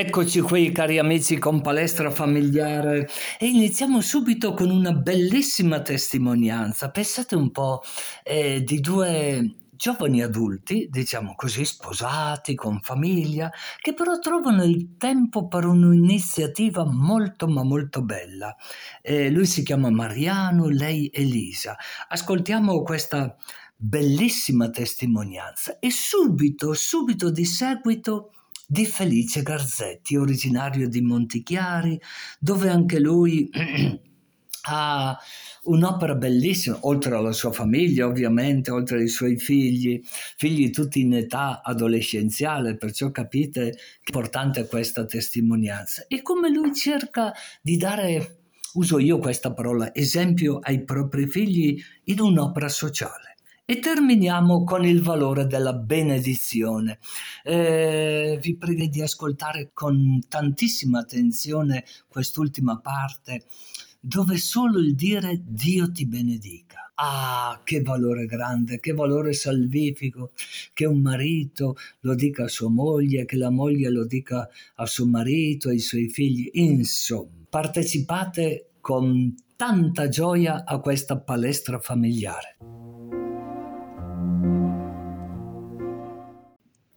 Eccoci qui cari amici con Palestra Familiare e iniziamo subito con una bellissima testimonianza. Pensate un po' eh, di due giovani adulti, diciamo così, sposati, con famiglia, che però trovano il tempo per un'iniziativa molto ma molto bella. Eh, lui si chiama Mariano, lei Elisa. Ascoltiamo questa bellissima testimonianza e subito, subito di seguito di Felice Garzetti, originario di Montichiari, dove anche lui ha un'opera bellissima, oltre alla sua famiglia ovviamente, oltre ai suoi figli, figli tutti in età adolescenziale, perciò capite che importante questa testimonianza. E come lui cerca di dare, uso io questa parola, esempio ai propri figli in un'opera sociale. E terminiamo con il valore della benedizione. Eh, vi prego di ascoltare con tantissima attenzione quest'ultima parte, dove solo il dire Dio ti benedica. Ah, che valore grande, che valore salvifico, che un marito lo dica a sua moglie, che la moglie lo dica a suo marito, ai suoi figli. Insomma, partecipate con tanta gioia a questa palestra familiare.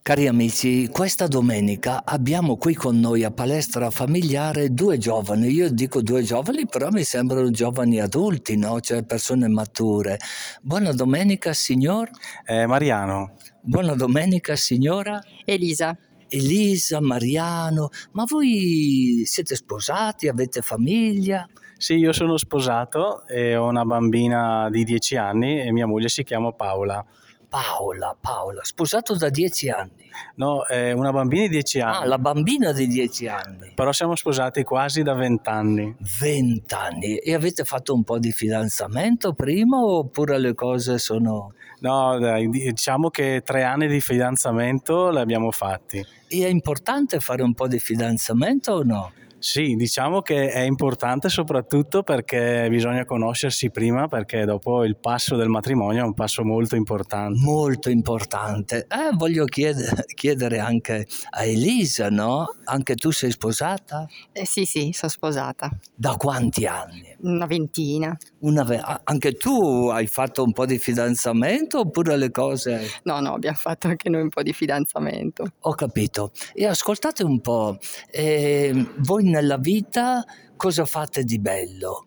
Cari amici, questa domenica abbiamo qui con noi a palestra familiare due giovani. Io dico due giovani, però mi sembrano giovani adulti, no? Cioè persone mature. Buona domenica, signor. Eh, Mariano. Buona domenica, signora. Elisa. Elisa, Mariano. Ma voi siete sposati, avete famiglia? Sì, io sono sposato e ho una bambina di 10 anni e mia moglie si chiama Paola. Paola, Paola, sposato da dieci anni. No, è una bambina di dieci anni. Ah, la bambina di dieci anni. Però siamo sposati quasi da vent'anni. Vent'anni. E avete fatto un po' di fidanzamento prima oppure le cose sono... No, dai, diciamo che tre anni di fidanzamento li abbiamo fatti. E è importante fare un po' di fidanzamento o no? Sì, diciamo che è importante soprattutto perché bisogna conoscersi prima perché dopo il passo del matrimonio è un passo molto importante. Molto importante. Eh, voglio chiedere, chiedere, anche a Elisa, no? Anche tu sei sposata? Eh, sì, sì, sono sposata. Da quanti anni? Una ventina. Una ve- anche tu hai fatto un po' di fidanzamento oppure le cose... No, no, abbiamo fatto anche noi un po' di fidanzamento. Ho capito. E ascoltate un po', eh, voi nella vita cosa fate di bello?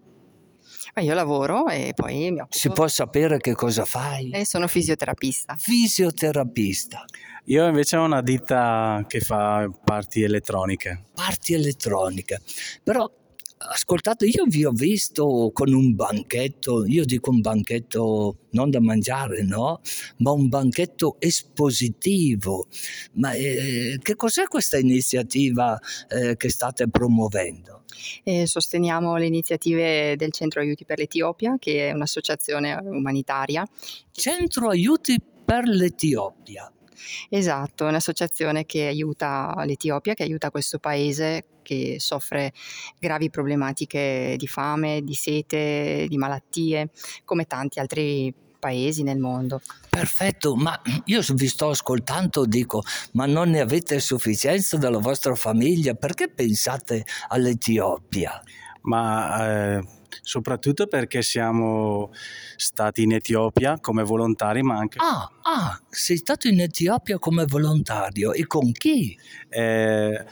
Ma io lavoro e poi mi occupo. Si può sapere che cosa fai? Eh, sono fisioterapista. Fisioterapista. Io invece ho una ditta che fa parti elettroniche. Parti elettroniche. Però ascoltate, io vi ho visto con un banchetto, io dico un banchetto non da mangiare, no? Ma un banchetto espositivo. Ma eh, che cos'è questa iniziativa eh, che state promuovendo? Eh, sosteniamo le iniziative del Centro Aiuti per l'Etiopia, che è un'associazione umanitaria. Centro Aiuti per l'Etiopia. Esatto, è un'associazione che aiuta l'Etiopia, che aiuta questo paese che soffre gravi problematiche di fame, di sete, di malattie, come tanti altri paesi nel mondo. Perfetto, ma io vi sto ascoltando, dico, ma non ne avete sufficienza della vostra famiglia? Perché pensate all'Etiopia? Ma eh, soprattutto perché siamo stati in Etiopia come volontari, ma anche... Ah, ah sei stato in Etiopia come volontario e con chi? Eh,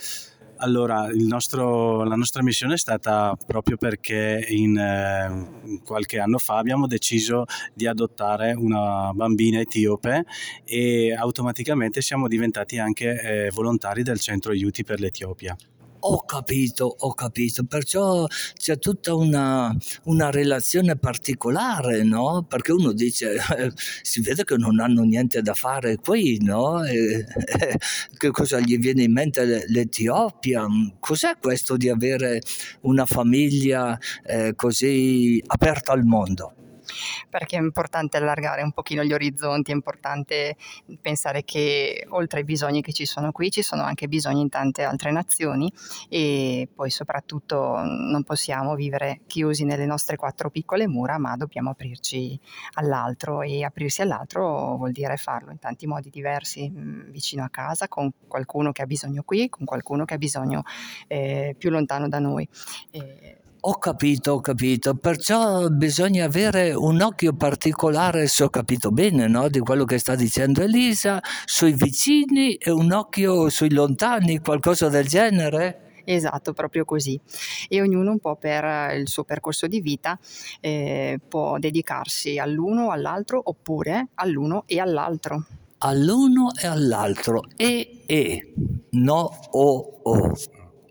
allora, nostro, la nostra missione è stata proprio perché in, eh, qualche anno fa abbiamo deciso di adottare una bambina etiope e automaticamente siamo diventati anche eh, volontari del centro aiuti per l'Etiopia. Ho capito, ho capito, perciò c'è tutta una, una relazione particolare, no? Perché uno dice, eh, si vede che non hanno niente da fare qui, no? E, eh, che cosa gli viene in mente l'Etiopia? Cos'è questo di avere una famiglia eh, così aperta al mondo? Perché è importante allargare un pochino gli orizzonti, è importante pensare che oltre ai bisogni che ci sono qui, ci sono anche bisogni in tante altre nazioni e poi soprattutto non possiamo vivere chiusi nelle nostre quattro piccole mura, ma dobbiamo aprirci all'altro e aprirsi all'altro vuol dire farlo in tanti modi diversi, mm, vicino a casa, con qualcuno che ha bisogno qui, con qualcuno che ha bisogno eh, più lontano da noi. Eh, ho capito, ho capito, perciò bisogna avere un occhio particolare, se ho capito bene, no? di quello che sta dicendo Elisa, sui vicini e un occhio sui lontani, qualcosa del genere? Esatto, proprio così. E ognuno un po' per il suo percorso di vita eh, può dedicarsi all'uno o all'altro oppure all'uno e all'altro. All'uno e all'altro. E, e, no, o, o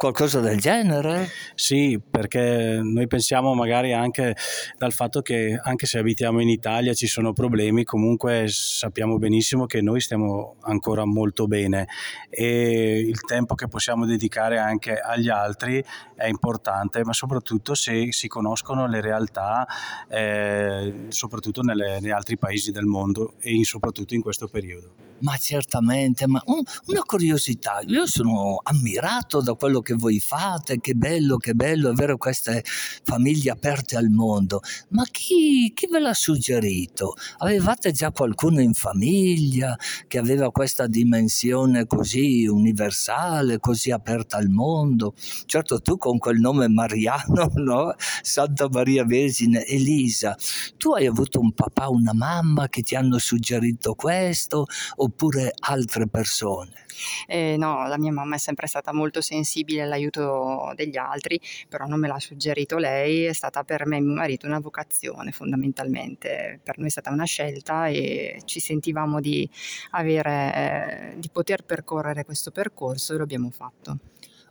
qualcosa del genere? Sì, perché noi pensiamo magari anche dal fatto che anche se abitiamo in Italia ci sono problemi, comunque sappiamo benissimo che noi stiamo ancora molto bene e il tempo che possiamo dedicare anche agli altri è importante, ma soprattutto se si conoscono le realtà, eh, soprattutto nelle, negli altri paesi del mondo e in, soprattutto in questo periodo. Ma certamente, ma un, una curiosità, io sono ammirato da quello che voi fate, che bello, che bello avere queste famiglie aperte al mondo, ma chi, chi ve l'ha suggerito? Avevate già qualcuno in famiglia che aveva questa dimensione così universale, così aperta al mondo? Certo tu con quel nome mariano, no? Santa Maria Vergine, Elisa, tu hai avuto un papà, una mamma che ti hanno suggerito questo? oppure altre persone? Eh, no, la mia mamma è sempre stata molto sensibile all'aiuto degli altri, però non me l'ha suggerito lei, è stata per me e mio marito una vocazione fondamentalmente, per noi è stata una scelta e ci sentivamo di, avere, eh, di poter percorrere questo percorso e lo abbiamo fatto.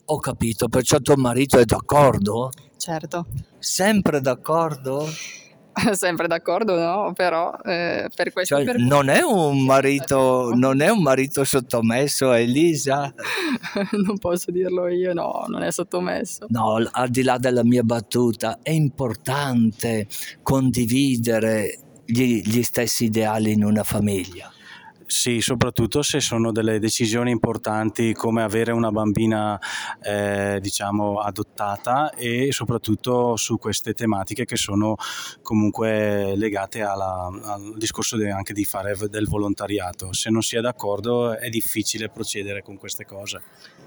Ho capito, perciò tuo marito è d'accordo? Certo. Sempre d'accordo? sempre d'accordo, no? Però eh, per questo cioè, per... non è un marito, non è un marito sottomesso Elisa? non posso dirlo io, no, non è sottomesso. No, al di là della mia battuta, è importante condividere gli, gli stessi ideali in una famiglia. Sì, soprattutto se sono delle decisioni importanti come avere una bambina eh, diciamo adottata e soprattutto su queste tematiche che sono comunque legate alla, al discorso de, anche di fare del volontariato. Se non si è d'accordo è difficile procedere con queste cose.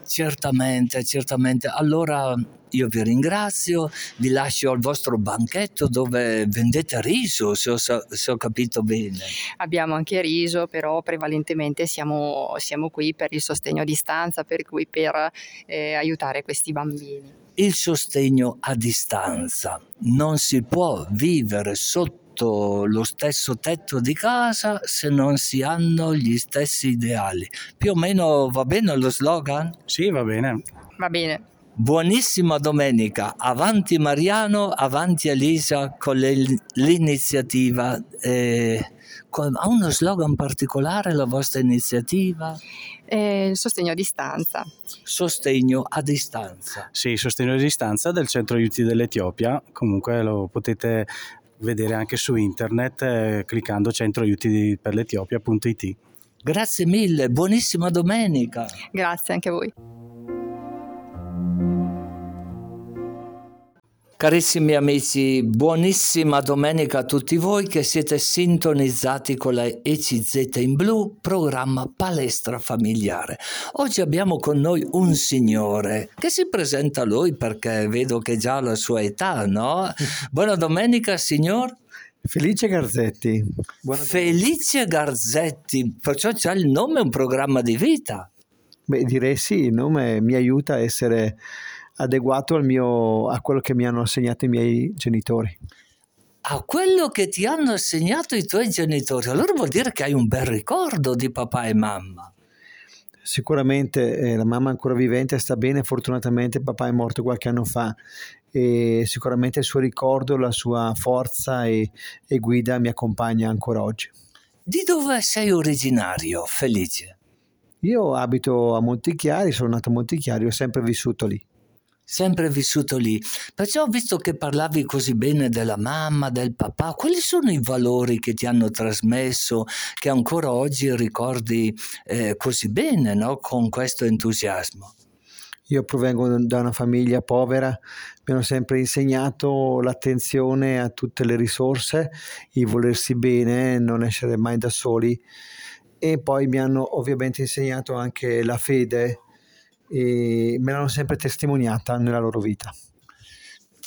Certamente, certamente. Allora io vi ringrazio, vi lascio al vostro banchetto dove vendete riso, se ho, se ho capito bene. Abbiamo anche riso, però prevalentemente siamo, siamo qui per il sostegno a distanza, per cui per eh, aiutare questi bambini. Il sostegno a distanza. Non si può vivere sotto lo stesso tetto di casa se non si hanno gli stessi ideali. Più o meno va bene lo slogan? Sì, va bene. Va bene. Buonissima domenica, avanti Mariano, avanti Elisa con le, l'iniziativa. Eh, ha uno slogan particolare la vostra iniziativa? Eh, il sostegno a distanza. Sostegno a distanza. Sì, sostegno a distanza del centro aiuti dell'Etiopia, comunque lo potete vedere anche su internet eh, cliccando centro aiuti per l'Etiopia.it. Grazie mille, buonissima domenica. Grazie anche a voi. Carissimi amici, buonissima domenica a tutti voi che siete sintonizzati con la ECZ in blu, programma Palestra Familiare. Oggi abbiamo con noi un signore che si presenta a lui perché vedo che già ha la sua età, no? Buona domenica, signor. Felice Garzetti. Buona Felice Garzetti, perciò c'ha il nome, un programma di vita. Beh, direi sì, il nome mi aiuta a essere adeguato mio, a quello che mi hanno assegnato i miei genitori. A quello che ti hanno assegnato i tuoi genitori, allora vuol dire che hai un bel ricordo di papà e mamma. Sicuramente eh, la mamma è ancora vivente, sta bene, fortunatamente papà è morto qualche anno fa e sicuramente il suo ricordo, la sua forza e, e guida mi accompagna ancora oggi. Di dove sei originario, Felice? Io abito a Montichiari, sono nato a Montichiari, ho sempre vissuto lì. Sempre vissuto lì. Perciò, visto che parlavi così bene della mamma, del papà, quali sono i valori che ti hanno trasmesso, che ancora oggi ricordi eh, così bene, no? con questo entusiasmo? Io provengo da una famiglia povera, mi hanno sempre insegnato l'attenzione a tutte le risorse, il volersi bene, non essere mai da soli e poi mi hanno ovviamente insegnato anche la fede e me l'hanno sempre testimoniata nella loro vita.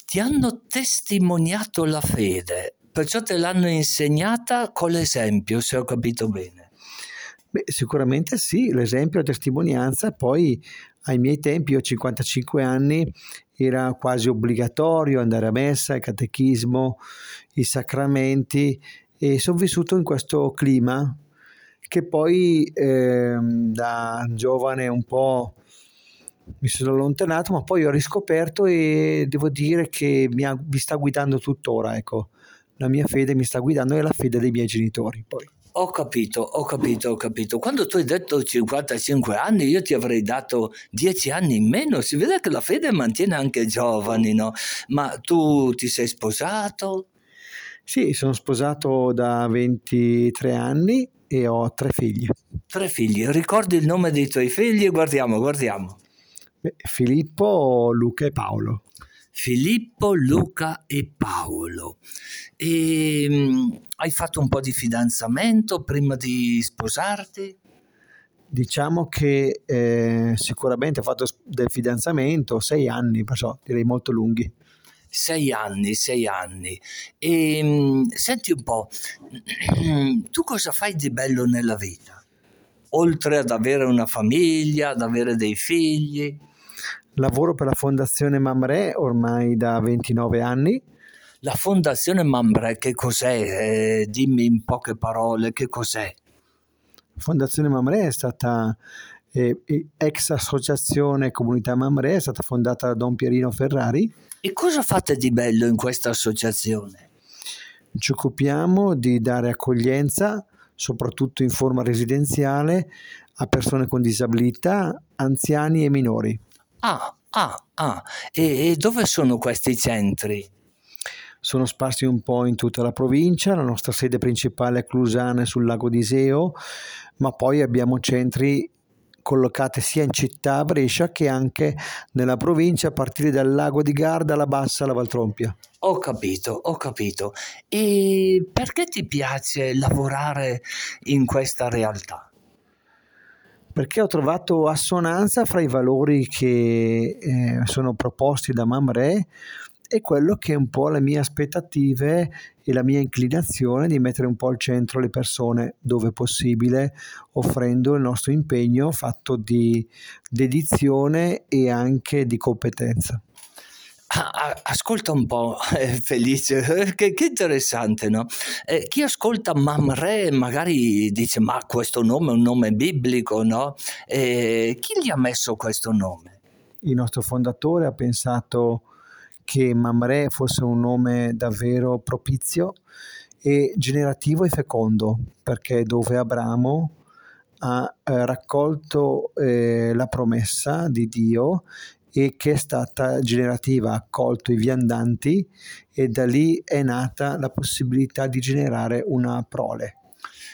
Ti hanno testimoniato la fede, perciò te l'hanno insegnata con l'esempio, se ho capito bene. Beh, sicuramente sì, l'esempio, la testimonianza, poi ai miei tempi, io ho 55 anni, era quasi obbligatorio andare a messa, il catechismo, i sacramenti e sono vissuto in questo clima che poi eh, da giovane un po' mi sono allontanato, ma poi ho riscoperto e devo dire che mi, ha, mi sta guidando tuttora, ecco. La mia fede mi sta guidando e la fede dei miei genitori poi. Ho capito, ho capito, ho capito. Quando tu hai detto 55 anni, io ti avrei dato 10 anni in meno. Si vede che la fede mantiene anche giovani, no? Ma tu ti sei sposato? Sì, sono sposato da 23 anni e ho tre figli. Tre figli. Ricordi il nome dei tuoi figli? Guardiamo, guardiamo. Filippo, Luca e Paolo. Filippo, Luca e Paolo. E, um, hai fatto un po' di fidanzamento prima di sposarti? Diciamo che eh, sicuramente ho fatto del fidanzamento sei anni, perciò direi molto lunghi. Sei anni, sei anni. E um, senti un po', tu cosa fai di bello nella vita? Oltre ad avere una famiglia, ad avere dei figli? Lavoro per la Fondazione Mamre ormai da 29 anni. La Fondazione Mamre che cos'è? Eh, dimmi in poche parole che cos'è. Fondazione Mamre è stata eh, ex associazione Comunità Mamre, è stata fondata da Don Pierino Ferrari. E cosa fate di bello in questa associazione? Ci occupiamo di dare accoglienza, soprattutto in forma residenziale, a persone con disabilità, anziani e minori. Ah, ah, ah. E, e dove sono questi centri? Sono sparsi un po' in tutta la provincia, la nostra sede principale è Clusane sul lago di Iseo, ma poi abbiamo centri collocati sia in città a Brescia che anche nella provincia a partire dal lago di Garda alla Bassa alla Valtrompia. Ho capito, ho capito. E perché ti piace lavorare in questa realtà? Perché ho trovato assonanza fra i valori che eh, sono proposti da Mamre e quello che è un po' le mie aspettative e la mia inclinazione di mettere un po' al centro le persone dove possibile, offrendo il nostro impegno fatto di dedizione e anche di competenza. Ascolta un po', eh, Felice, che, che, interessante, no? Eh, chi ascolta Mamre magari dice, ma questo nome è un nome biblico, no? Eh, chi gli ha messo questo nome? Il nostro fondatore ha pensato che Mamre fosse un nome davvero propizio e generativo e fecondo, perché dove Abramo ha eh, raccolto eh, la promessa di Dio e che è stata generativa, ha accolto i viandanti e da lì è nata la possibilità di generare una prole.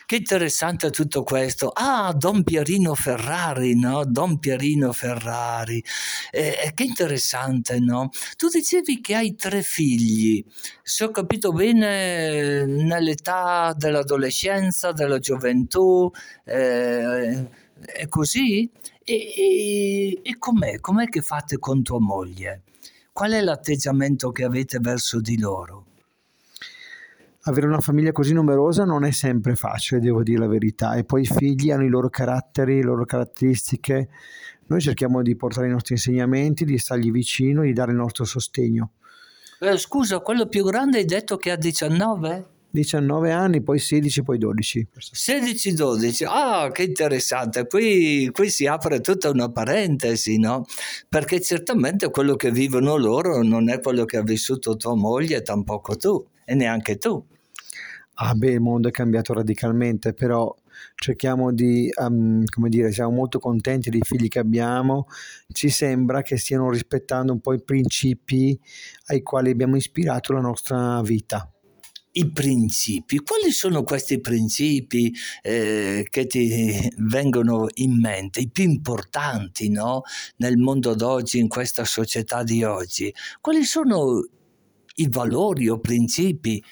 Che interessante tutto questo. Ah, Don Pierino Ferrari, no? Don Pierino Ferrari. Eh, che interessante, no? Tu dicevi che hai tre figli. Se ho capito bene, nell'età dell'adolescenza, della gioventù, eh, è così? E, e, e com'è? Com'è che fate con tua moglie? Qual è l'atteggiamento che avete verso di loro? Avere una famiglia così numerosa non è sempre facile, devo dire la verità, e poi i figli hanno i loro caratteri, le loro caratteristiche. Noi cerchiamo di portare i nostri insegnamenti, di stargli vicino, di dare il nostro sostegno. Eh, scusa, quello più grande hai detto che ha 19? 19 anni, poi 16, poi 12. 16-12, ah che interessante, qui, qui, si apre tutta una parentesi, no? Perché certamente quello che vivono loro non è quello che ha vissuto tua moglie, tampoco tu, e neanche tu. ah beh, il mondo è cambiato radicalmente, però cerchiamo di, um, come dire, siamo molto contenti dei figli che abbiamo, ci sembra che stiano rispettando un po' i principi ai quali abbiamo ispirato la nostra vita i principi. Quali sono questi principi eh, che ti vengono in mente, i più importanti no? nel mondo d'oggi, in questa società di oggi? Quali sono i valori o principi?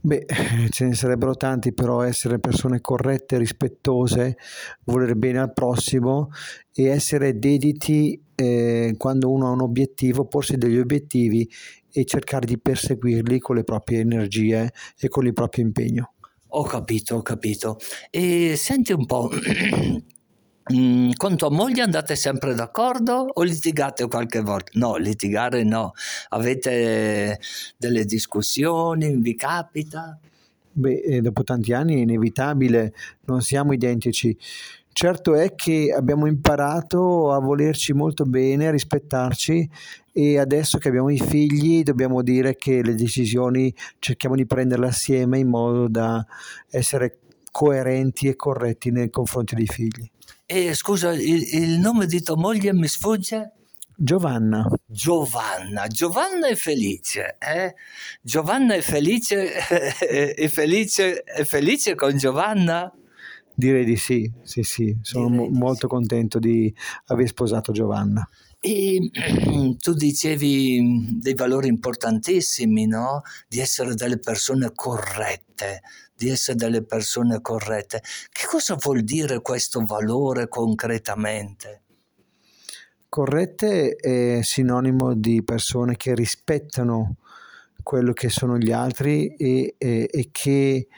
Beh, ce ne sarebbero tanti, però essere persone corrette, rispettose, volere bene al prossimo e essere dediti eh, quando uno ha un obiettivo, porsi degli obiettivi e cercare di perseguirli con le proprie energie e con il proprio impegno. Ho capito, ho capito. E senti un po', mm, con tua moglie andate sempre d'accordo o litigate qualche volta? No, litigare no. Avete delle discussioni, vi capita? Beh, eh, dopo tanti anni è inevitabile, non siamo identici. Certo è che abbiamo imparato a volerci molto bene, a rispettarci e adesso che abbiamo i figli dobbiamo dire che le decisioni cerchiamo di prenderle assieme in modo da essere coerenti e corretti nei confronti dei figli. E scusa, il, il nome di tua moglie mi sfugge? Giovanna. Giovanna, Giovanna è felice, eh? Giovanna è felice, è felice, è felice con Giovanna? Direi di sì, sì, sì, sono mo- molto sì. contento di aver sposato Giovanna. E tu dicevi dei valori importantissimi, no? Di essere delle persone corrette, di essere delle persone corrette. Che cosa vuol dire questo valore concretamente? Corrette è sinonimo di persone che rispettano quello che sono gli altri e, e, e che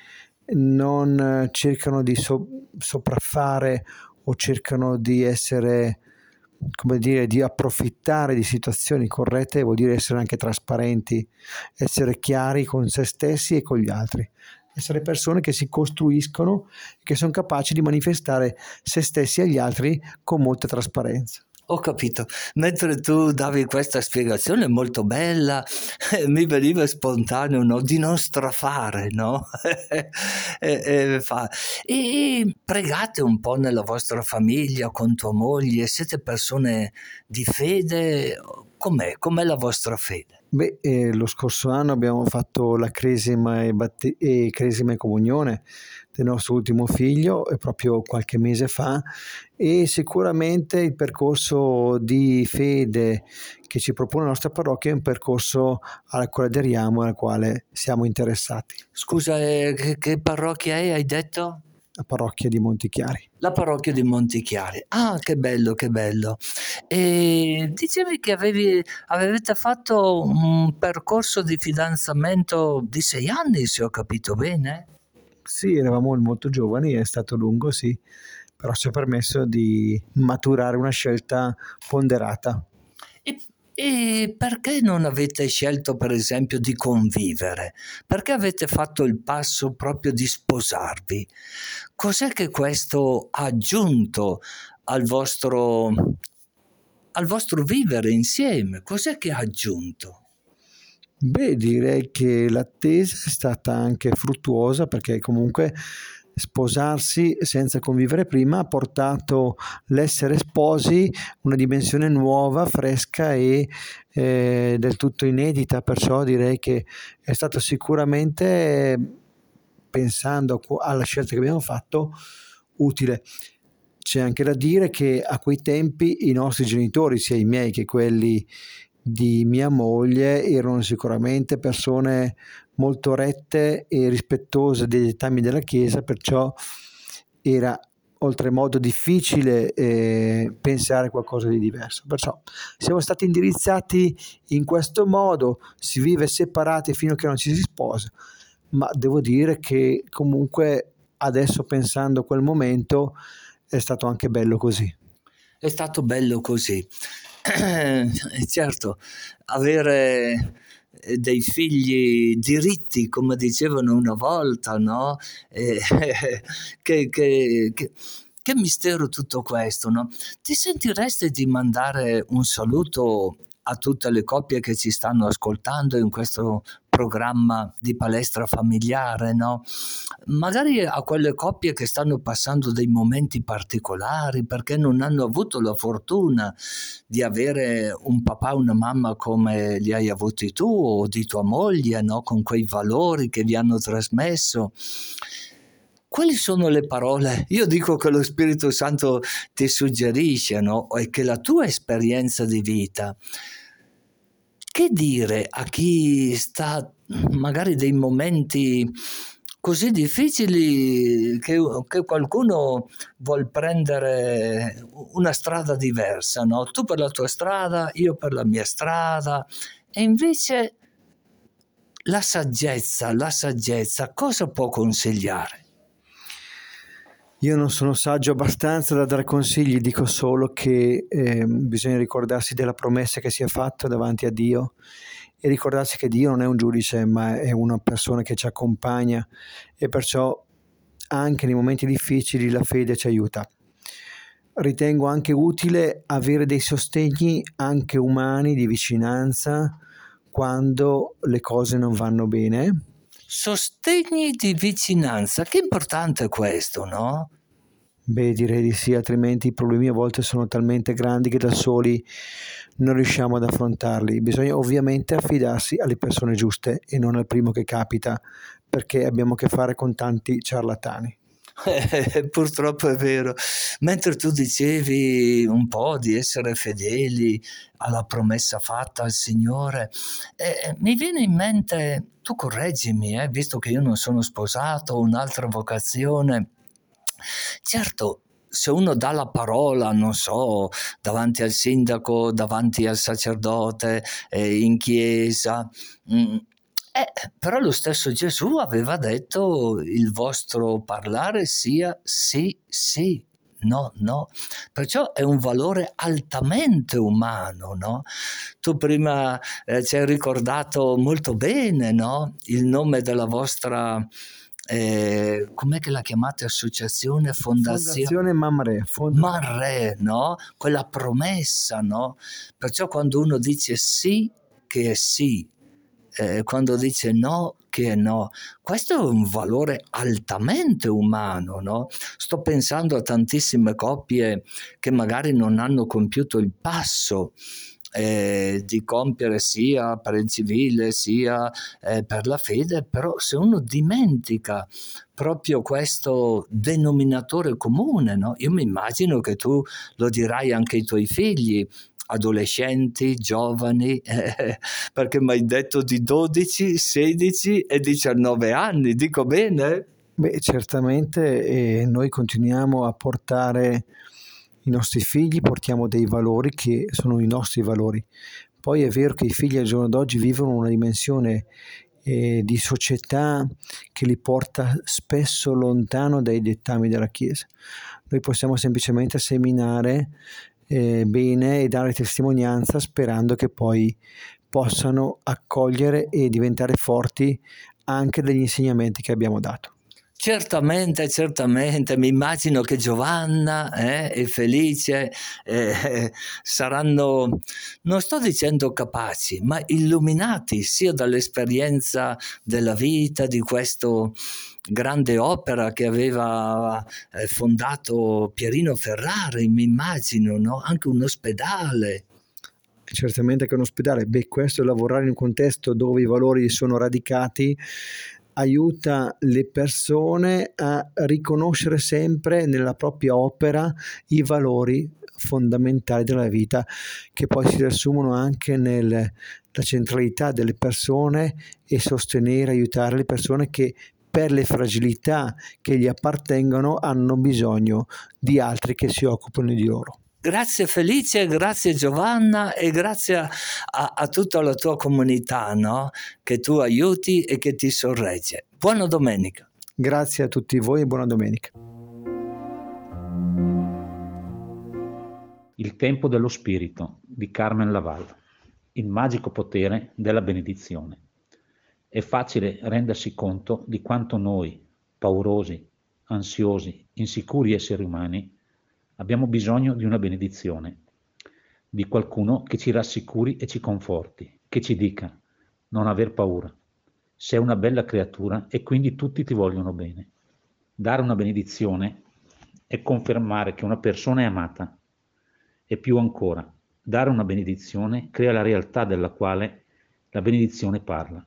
non cercano di so- sopraffare o cercano di essere, come dire, di approfittare di situazioni corrette, vuol dire essere anche trasparenti, essere chiari con se stessi e con gli altri. Essere persone che si costruiscono, che sono capaci di manifestare se stessi agli altri con molta trasparenza. Ho capito. Mentre tu davi questa spiegazione molto bella, mi veniva spontaneo no? di non strafare, no? e, e, e, pregate un po' nella vostra famiglia, con tua moglie, siete persone di fede? Com'è? Com'è la vostra fede? Beh, eh, lo scorso anno abbiamo fatto la cresima e, batte- e cresima e comunione del nostro ultimo figlio proprio qualche mese fa e sicuramente il percorso di fede che ci propone la nostra parrocchia è un percorso al quale aderiamo e al quale siamo interessati. Scusa, eh, che, parrocchia è, hai detto? La parrocchia di Montichiari. La parrocchia di Montichiari. Ah, che bello, che bello. E dicevi che avevi, avete fatto un percorso di fidanzamento di sei anni, se ho capito bene? Sì, eravamo molto giovani, è stato lungo, sì, però ci ha permesso di maturare una scelta ponderata. E, e perché non avete scelto, per esempio, di convivere? Perché avete fatto il passo proprio di sposarvi? Cos'è che questo ha aggiunto al vostro, al vostro vivere insieme? Cos'è che ha aggiunto? Beh, direi che l'attesa è stata anche fruttuosa perché comunque sposarsi senza convivere prima ha portato l'essere sposi una dimensione nuova, fresca e eh, del tutto inedita, perciò direi che è stato sicuramente, pensando alla scelta che abbiamo fatto, utile. C'è anche da dire che a quei tempi i nostri genitori, sia i miei che quelli di mia moglie erano sicuramente persone molto rette e rispettose dei dettami della Chiesa, perciò era oltremodo difficile eh, pensare qualcosa di diverso. Perciò siamo stati indirizzati in questo modo, si vive separati fino a che non ci si sposa, ma devo dire che comunque adesso pensando a quel momento è stato anche bello così. È stato bello così. Certo, avere eh, dei figli diritti, come dicevano una volta, no? Eh, che, che, che, che, mistero tutto questo, no? Ti sentiresti di mandare un saluto a tutte le coppie che ci stanno ascoltando in questo programma di palestra familiare, no? Magari a quelle coppie che stanno passando dei momenti particolari perché non hanno avuto la fortuna di avere un papà e una mamma come li hai avuti tu o di tua moglie, no? Con quei valori che vi hanno trasmesso quali sono le parole? Io dico che lo Spirito Santo ti suggerisce, no? E che la tua esperienza di vita. Che dire a chi sta magari dei momenti così difficili che, che, qualcuno vuol prendere una strada diversa, no? Tu per la tua strada, io per la mia strada, e invece la saggezza, la saggezza, cosa può consigliare? Io non sono saggio abbastanza da dare consigli, dico solo che eh, bisogna ricordarsi della promessa che si è fatta davanti a Dio e ricordarsi che Dio non è un giudice, ma è una persona che ci accompagna e perciò anche nei momenti difficili la fede ci aiuta. Ritengo anche utile avere dei sostegni anche umani di vicinanza quando le cose non vanno bene Sostegni di vicinanza, che importante è questo, no? Beh, direi di sì, altrimenti i problemi a volte sono talmente grandi che da soli non riusciamo ad affrontarli. Bisogna ovviamente affidarsi alle persone giuste e non al primo che capita, perché abbiamo a che fare con tanti ciarlatani. Eh, purtroppo è vero. Mentre tu dicevi un po' di essere fedeli alla promessa fatta al Signore, eh, mi viene in mente, tu correggimi, eh, visto che io non sono sposato, ho un'altra vocazione. Certo, se uno dà la parola, non so, davanti al sindaco, davanti al sacerdote, eh, in chiesa, mh, mm, eh, però lo stesso Gesù aveva detto il vostro parlare sia sì, sì, no, no. Perciò è un valore altamente umano, no? Tu prima eh, ci hai ricordato molto bene, no? Il nome della vostra... Eh, com'è che la chiamate associazione fondazione, fondazione Mamre Fond- Mamre no quella promessa no perciò quando uno dice sì che è sì eh, quando dice no che no. Questo è un valore altamente umano, no? Sto pensando a tantissime coppie che magari non hanno compiuto il passo eh, di compiere sia per il civile sia eh, per la fede, però se uno dimentica proprio questo denominatore comune, no? io mi immagino che tu lo dirai anche ai tuoi figli, adolescenti, giovani, eh, perché mi hai detto di 12, 16 e 19 anni, dico bene? Beh, certamente eh, noi continuiamo a portare i nostri figli, portiamo dei valori che sono i nostri valori. Poi è vero che i figli al giorno d'oggi vivono una dimensione eh, di società che li porta spesso lontano dai dettami della Chiesa. Noi possiamo semplicemente seminare eh, bene e dare testimonianza sperando che poi possano accogliere e diventare forti anche degli insegnamenti che abbiamo dato. Certamente, certamente, mi immagino che Giovanna eh, e Felice eh, saranno, non sto dicendo capaci, ma illuminati sia dall'esperienza della vita, di questo grande opera che aveva eh, fondato Pierino Ferrari, mi immagino, no? anche un ospedale. Certamente che un ospedale, beh, questo è lavorare in un contesto dove i valori sono radicati aiuta le persone a riconoscere sempre nella propria opera i valori fondamentali della vita che poi si riassumono anche nella centralità delle persone e sostenere, aiutare le persone che per le fragilità che gli appartengono hanno bisogno di altri che si occupano di loro. Grazie Felice, grazie Giovanna e grazie a, a, tutta la tua comunità no? che tu aiuti e che ti sorregge. Buona domenica. Grazie a tutti voi e buona domenica. Il tempo dello spirito di Carmen Laval. Il magico potere della benedizione. È facile rendersi conto di quanto noi, paurosi, ansiosi, insicuri esseri umani, abbiamo bisogno di una benedizione, di qualcuno che ci rassicuri e ci conforti, che ci dica non aver paura, Sei una bella creatura e quindi tutti ti vogliono bene. Dare una benedizione è confermare che una persona è amata. E più ancora, dare una benedizione crea la realtà della quale la benedizione parla.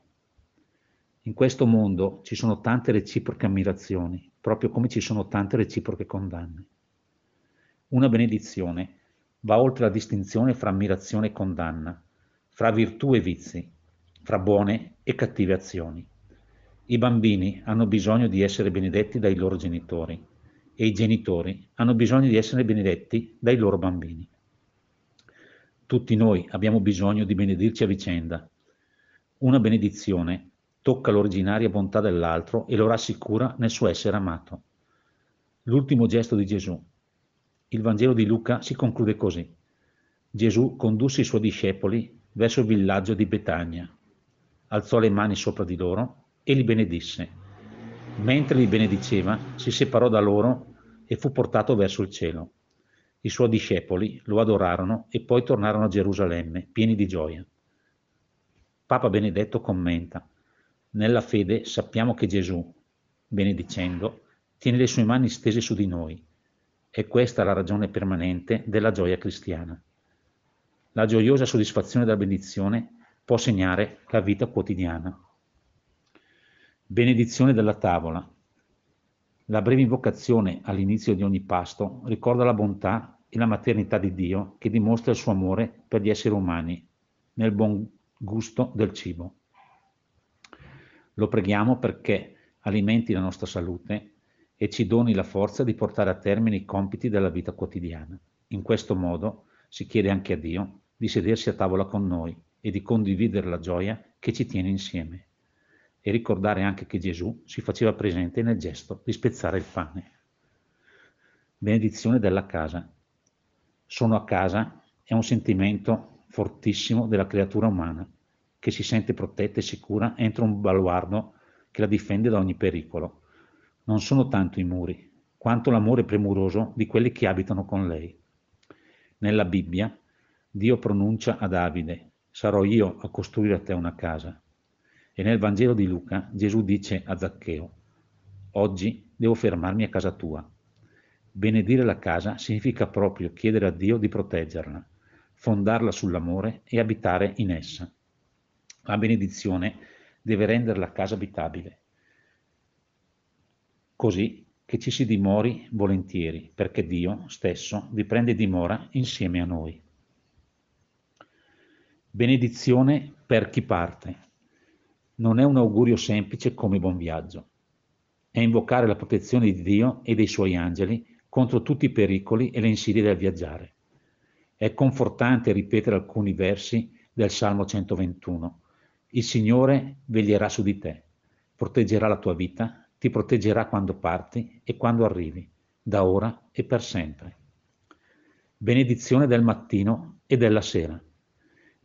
In questo mondo ci sono tante reciproche ammirazioni, proprio come ci sono tante reciproche condanne. Una benedizione va oltre la distinzione fra ammirazione e condanna, fra virtù e vizi, fra buone e cattive azioni. I bambini hanno bisogno di essere benedetti dai loro genitori e i genitori hanno bisogno di essere benedetti dai loro bambini. Tutti noi abbiamo bisogno di benedirci a vicenda. Una benedizione tocca l'originaria bontà dell'altro e lo rassicura nel suo essere amato. L'ultimo gesto di Gesù. Il Vangelo di Luca si conclude così. Gesù condusse i suoi discepoli verso il villaggio di Betania, alzò le mani sopra di loro e li benedisse. Mentre li benediceva, si separò da loro e fu portato verso il cielo. I suoi discepoli lo adorarono e poi tornarono a Gerusalemme, pieni di gioia. Papa Benedetto commenta, nella fede sappiamo che Gesù, benedicendo, tiene le sue mani stese su di noi. E questa la ragione permanente della gioia cristiana. La gioiosa soddisfazione della benedizione può segnare la vita quotidiana. Benedizione della tavola. La breve invocazione all'inizio di ogni pasto ricorda la bontà e la maternità di Dio che dimostra il suo amore per gli esseri umani nel buon gusto del cibo. Lo preghiamo perché alimenti la nostra salute e ci doni la forza di portare a termine i compiti della vita quotidiana. In questo modo si chiede anche a Dio di sedersi a tavola con noi e di condividere la gioia che ci tiene insieme. E ricordare anche che Gesù si faceva presente nel gesto di spezzare il pane. Benedizione della casa. Sono a casa è un sentimento fortissimo della creatura umana che si sente protetta e sicura entro un baluardo che la difende da ogni pericolo. Non sono tanto i muri, quanto l'amore premuroso di quelli che abitano con lei. Nella Bibbia Dio pronuncia a Davide, sarò io a costruire a te una casa. E nel Vangelo di Luca Gesù dice a Zaccheo, oggi devo fermarmi a casa tua. Benedire la casa significa proprio chiedere a Dio di proteggerla, fondarla sull'amore e abitare in essa. La benedizione deve rendere la casa abitabile, così che ci si dimori volentieri, perché Dio stesso vi prende dimora insieme a noi. Benedizione per chi parte. Non è un augurio semplice come buon viaggio. È invocare la protezione di Dio e dei suoi angeli contro tutti i pericoli e le insidie del viaggiare. È confortante ripetere alcuni versi del Salmo 121 il Signore veglierà su di te, proteggerà la tua vita, ti proteggerà quando parti e quando arrivi, da ora e per sempre. Benedizione del mattino e della sera.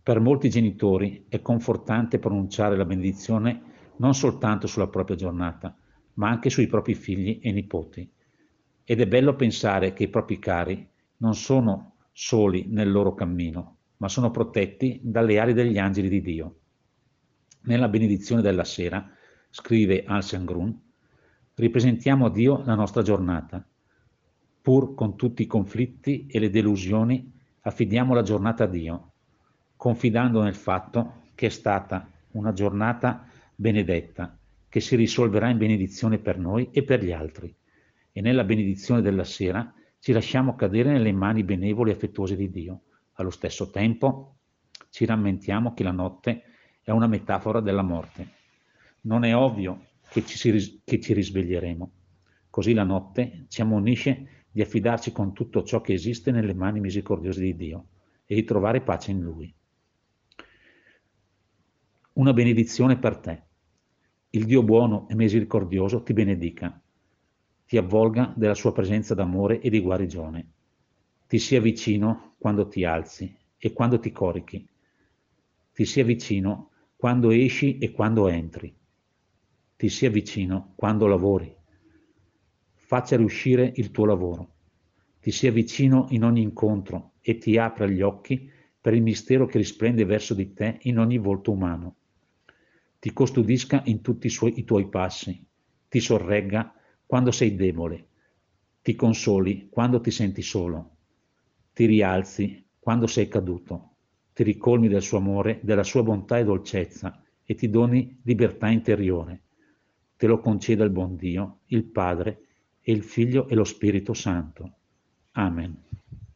Per molti genitori è confortante pronunciare la benedizione non soltanto sulla propria giornata, ma anche sui propri figli e nipoti. Ed è bello pensare che i propri cari non sono soli nel loro cammino, ma sono protetti dalle ali degli angeli di Dio. Nella benedizione della sera, scrive Anselm Grun, ripresentiamo a Dio la nostra giornata. Pur con tutti i conflitti e le delusioni, affidiamo la giornata a Dio, confidando nel fatto che è stata una giornata benedetta, che si risolverà in benedizione per noi e per gli altri. E nella benedizione della sera ci lasciamo cadere nelle mani benevole e affettuose di Dio. Allo stesso tempo ci rammentiamo che la notte è una metafora della morte. Non è ovvio che ci, ris- che ci risveglieremo. Così la notte ci ammonisce di affidarci con tutto ciò che esiste nelle mani misericordiose di Dio e di trovare pace in Lui. Una benedizione per te. Il Dio buono e misericordioso ti benedica, ti avvolga della sua presenza d'amore e di guarigione, ti sia vicino quando ti alzi e quando ti corichi, ti sia vicino quando esci e quando entri. Ti sia vicino quando lavori. Faccia riuscire il tuo lavoro. Ti sia vicino in ogni incontro e ti apra gli occhi per il mistero che risplende verso di te in ogni volto umano. ti custodisca in tutti i, suoi, i tuoi passi, ti sorregga quando sei debole, ti consoli quando ti senti solo, ti rialzi quando sei caduto, ti ricolmi del suo amore, della sua bontà e dolcezza e ti doni libertà interiore. Te lo conceda il buon Dio, il Padre e il Figlio e lo Spirito Santo. Amen.